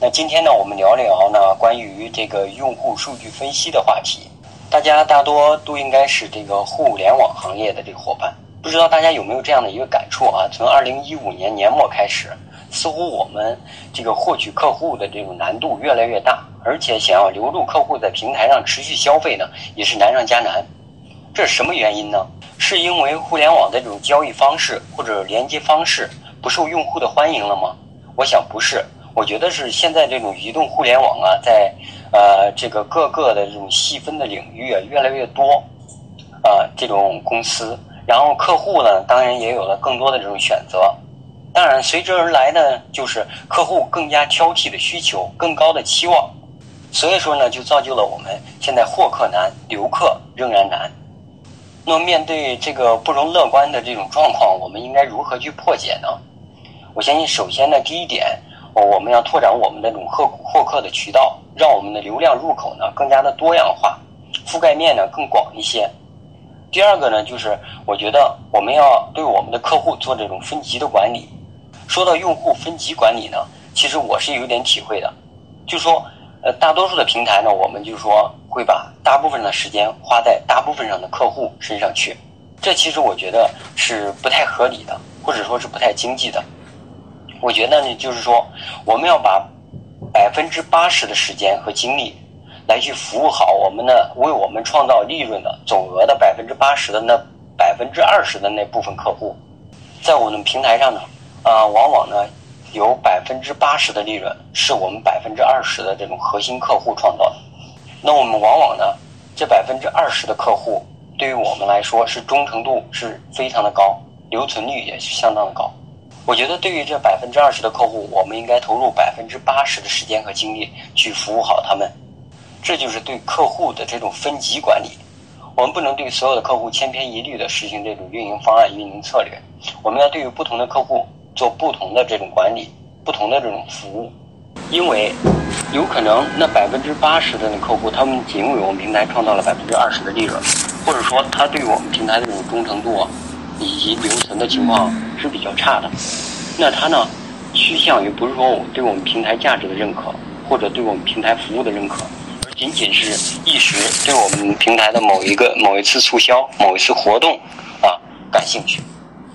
那今天呢，我们聊聊呢关于这个用户数据分析的话题。大家大多都应该是这个互联网行业的这个伙伴，不知道大家有没有这样的一个感触啊？从二零一五年年末开始，似乎我们这个获取客户的这种难度越来越大，而且想要留住客户在平台上持续消费呢，也是难上加难。这是什么原因呢？是因为互联网的这种交易方式或者连接方式不受用户的欢迎了吗？我想不是。我觉得是现在这种移动互联网啊，在呃这个各个的这种细分的领域啊越来越多，啊这种公司，然后客户呢当然也有了更多的这种选择，当然随之而来的就是客户更加挑剔的需求，更高的期望，所以说呢就造就了我们现在获客难，留客仍然难。那么面对这个不容乐观的这种状况，我们应该如何去破解呢？我相信首先呢第一点。我们要拓展我们的这种获获客的渠道，让我们的流量入口呢更加的多样化，覆盖面呢更广一些。第二个呢，就是我觉得我们要对我们的客户做这种分级的管理。说到用户分级管理呢，其实我是有点体会的，就说呃大多数的平台呢，我们就说会把大部分的时间花在大部分上的客户身上去，这其实我觉得是不太合理的，或者说是不太经济的。我觉得呢，就是说，我们要把百分之八十的时间和精力来去服务好我们的为我们创造利润的总额的百分之八十的那百分之二十的那部分客户，在我们平台上呢，啊，往往呢有百分之八十的利润是我们百分之二十的这种核心客户创造的。那我们往往呢，这百分之二十的客户对于我们来说是忠诚度是非常的高，留存率也是相当的高。我觉得对于这百分之二十的客户，我们应该投入百分之八十的时间和精力去服务好他们，这就是对客户的这种分级管理。我们不能对所有的客户千篇一律的实行这种运营方案、运营策略，我们要对于不同的客户做不同的这种管理、不同的这种服务，因为有可能那百分之八十的那客户，他们仅为我们平台创造了百分之二十的利润，或者说他对我们平台的这种忠诚度。以及留存的情况是比较差的，那它呢，趋向于不是说我对我们平台价值的认可，或者对我们平台服务的认可，而仅仅是一时对我们平台的某一个某一次促销、某一次活动啊感兴趣。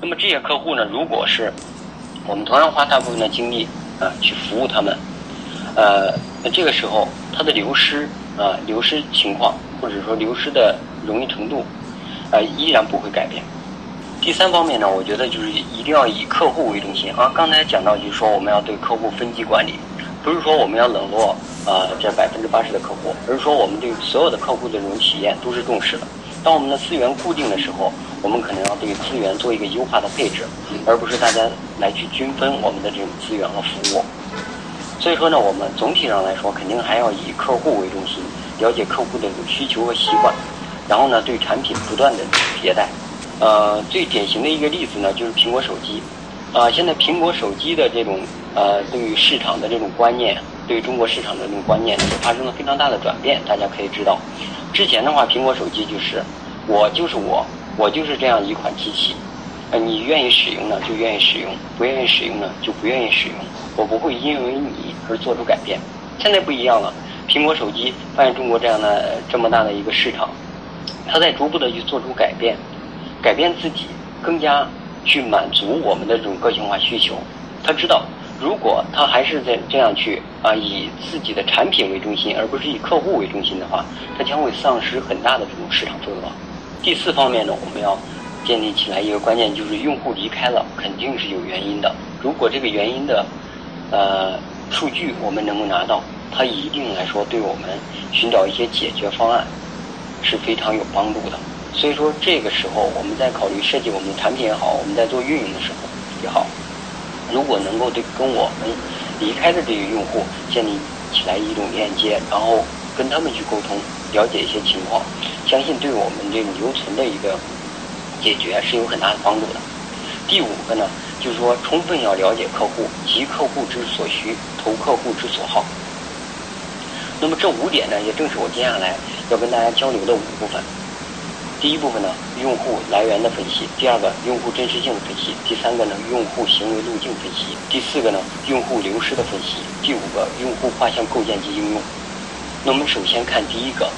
那么这些客户呢，如果是我们同样花大部分的精力啊去服务他们，呃，那这个时候它的流失啊流失情况，或者说流失的容易程度啊依然不会改变。第三方面呢，我觉得就是一定要以客户为中心啊。刚才讲到就是说，我们要对客户分级管理，不是说我们要冷落啊这百分之八十的客户，而是说我们对所有的客户的这种体验都是重视的。当我们的资源固定的时候，我们可能要对资源做一个优化的配置，而不是大家来去均分我们的这种资源和服务。所以说呢，我们总体上来说，肯定还要以客户为中心，了解客户的这种需求和习惯，然后呢，对产品不断的迭代。呃，最典型的一个例子呢，就是苹果手机。啊，现在苹果手机的这种呃，对于市场的这种观念，对中国市场的这种观念，发生了非常大的转变。大家可以知道，之前的话，苹果手机就是我就是我，我就是这样一款机器。呃，你愿意使用呢，就愿意使用；不愿意使用呢，就不愿意使用。我不会因为你而做出改变。现在不一样了，苹果手机发现中国这样的这么大的一个市场，它在逐步的去做出改变。改变自己，更加去满足我们的这种个性化需求。他知道，如果他还是在这样去啊，以自己的产品为中心，而不是以客户为中心的话，他将会丧失很大的这种市场份额。第四方面呢，我们要建立起来一个关键，就是用户离开了，肯定是有原因的。如果这个原因的呃数据我们能够拿到，它一定来说对我们寻找一些解决方案是非常有帮助的。所以说，这个时候我们在考虑设计我们的产品也好，我们在做运营的时候也好，如果能够对跟我们离开的这些用户建立起来一种链接，然后跟他们去沟通，了解一些情况，相信对我们这种留存的一个解决是有很大的帮助的。第五个呢，就是说充分要了解客户及客户之所需，投客户之所好。那么这五点呢，也正是我接下来要跟大家交流的五部分。第一部分呢，用户来源的分析；第二个，用户真实性的分析；第三个呢，用户行为路径分析；第四个呢，用户流失的分析；第五个，用户画像构建及应用。那我们首先看第一个，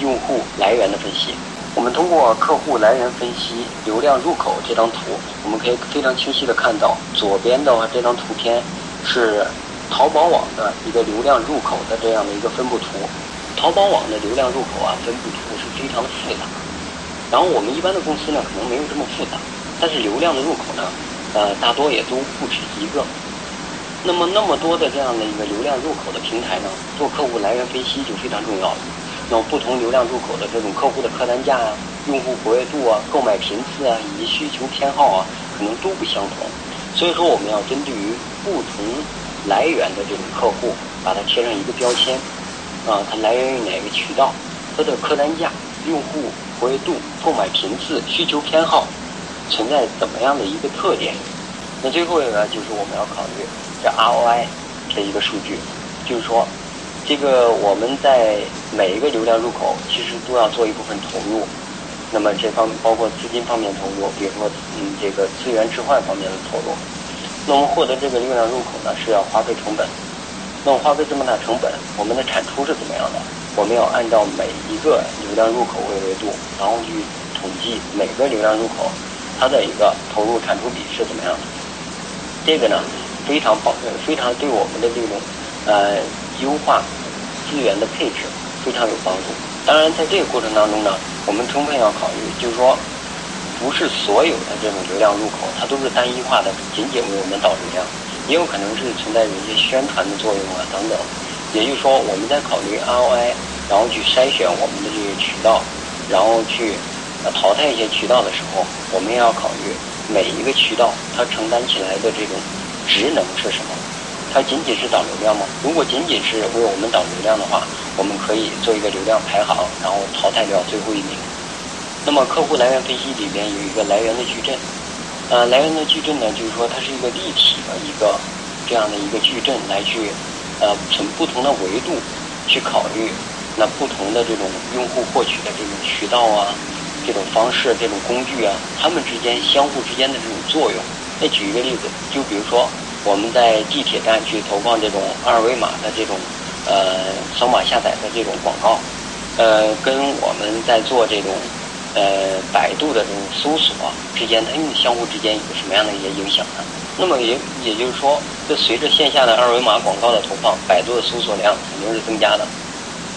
用户来源的分析。我们通过客户来源分析流量入口这张图，我们可以非常清晰的看到，左边的话这张图片是淘宝网的一个流量入口的这样的一个分布图。淘宝网的流量入口啊，分布图是非常复杂。然后我们一般的公司呢，可能没有这么复杂，但是流量的入口呢，呃，大多也都不止一个。那么那么多的这样的一个流量入口的平台呢，做客户来源分析就非常重要了。那么不同流量入口的这种客户的客单价啊、用户活跃度啊、购买频次啊以及需求偏好啊，可能都不相同。所以说我们要针对于不同来源的这种客户，把它贴上一个标签，啊，它来源于哪个渠道，它的客单价、用户。活跃度、购买频次、需求偏好存在怎么样的一个特点？那最后一个呢就是我们要考虑这 ROI 的一个数据，就是说，这个我们在每一个流量入口其实都要做一部分投入。那么这方包括资金方面投入，比如说嗯这个资源置换方面的投入。那我们获得这个流量入口呢是要花费成本。那么花费这么大成本，我们的产出是怎么样的？我们要按照每一个流量入口为维度，然后去统计每个流量入口它的一个投入产出比是怎么样的。这个呢，非常帮，非常对我们的这种呃优化资源的配置非常有帮助。当然，在这个过程当中呢，我们充分要考虑，就是说，不是所有的这种流量入口它都是单一化的，仅仅为我们导流量，也有可能是存在着一些宣传的作用啊等等。也就是说，我们在考虑 ROI，然后去筛选我们的这些渠道，然后去呃淘汰一些渠道的时候，我们也要考虑每一个渠道它承担起来的这种职能是什么？它仅仅是导流量吗？如果仅仅是为我们导流量的话，我们可以做一个流量排行，然后淘汰掉最后一名。那么客户来源分析里边有一个来源的矩阵，呃，来源的矩阵呢，就是说它是一个立体的一个这样的一个矩阵来去。呃，从不同的维度去考虑，那不同的这种用户获取的这种渠道啊，这种方式、这种工具啊，他们之间相互之间的这种作用。再举一个例子，就比如说我们在地铁站去投放这种二维码的这种呃扫码下载的这种广告，呃，跟我们在做这种呃百度的这种搜索之间，它们相互之间有什么样的一些影响呢？那么也也就是说，这随着线下的二维码广告的投放，百度的搜索量肯定是增加的。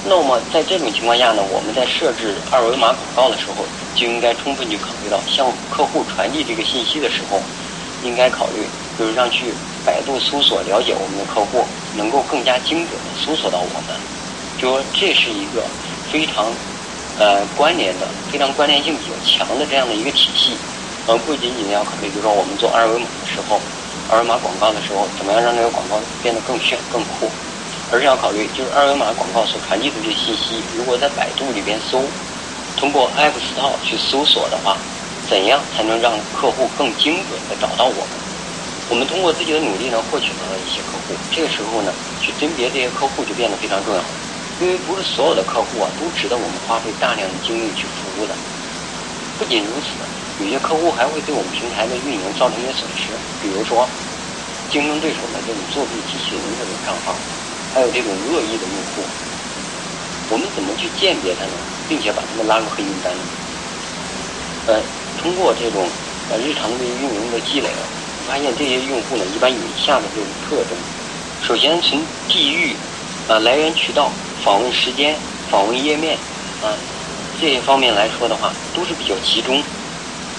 那么在这种情况下呢，我们在设置二维码广告的时候，就应该充分去考虑到向客户传递这个信息的时候，应该考虑就是让去百度搜索了解我们的客户，能够更加精准的搜索到我们。就说这是一个非常呃关联的、非常关联性比较强的这样的一个体系。呃，不仅仅要考虑，比如说我们做二维码的时候，二维码广告的时候，怎么样让这个广告变得更炫、更酷，而是要考虑，就是二维码广告所传递的这些信息，如果在百度里边搜，通过 App Store 去搜索的话，怎样才能让客户更精准的找到我们？我们通过自己的努力呢，获取到了一些客户，这个时候呢，去甄别这些客户就变得非常重要，因为不是所有的客户啊都值得我们花费大量的精力去服务的。不仅如此。有些客户还会对我们平台的运营造成一些损失，比如说竞争对手的这种作弊机器人这种账号，还有这种恶意的用户，我们怎么去鉴别他呢？并且把他们拉入黑名单呢？呃，通过这种呃日常的运营的积累，发现这些用户呢，一般有以下的这种特征：首先从地域、啊来源渠道、访问时间、访问页面啊这些方面来说的话，都是比较集中。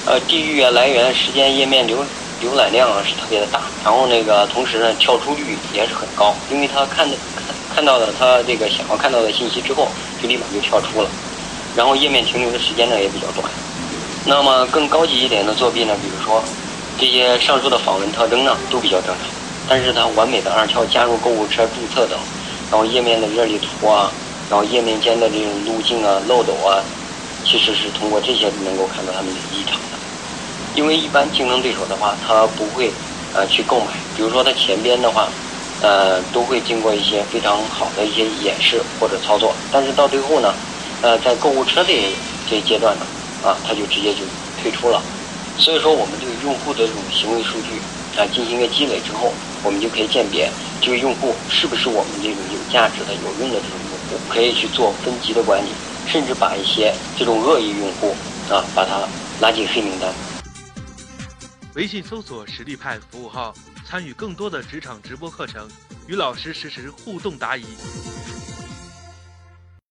呃，地域啊，来源、时间、页面浏浏览量啊是特别的大，然后那个同时呢，跳出率也是很高，因为他看的看看到了他这个想要看到的信息之后，就立马就跳出了，然后页面停留的时间呢也比较短。那么更高级一点的作弊呢，比如说这些上述的访问特征呢都比较正常，但是它完美的二跳加入购物车注册等，然后页面的热力图啊，然后页面间的这种路径啊、漏斗啊，其实是通过这些能够看到他们的异常的。因为一般竞争对手的话，他不会呃去购买，比如说他前边的话，呃都会经过一些非常好的一些演示或者操作，但是到最后呢，呃在购物车这这一阶段呢，啊他就直接就退出了。所以说，我们对用户的这种行为数据啊进行一个积累之后，我们就可以鉴别这个用户是不是我们这个有价值的、有用的这种用户，可以去做分级的管理，甚至把一些这种恶意用户啊把他拉进黑名单。微信搜索“实力派”服务号，参与更多的职场直播课程，与老师实时互动答疑。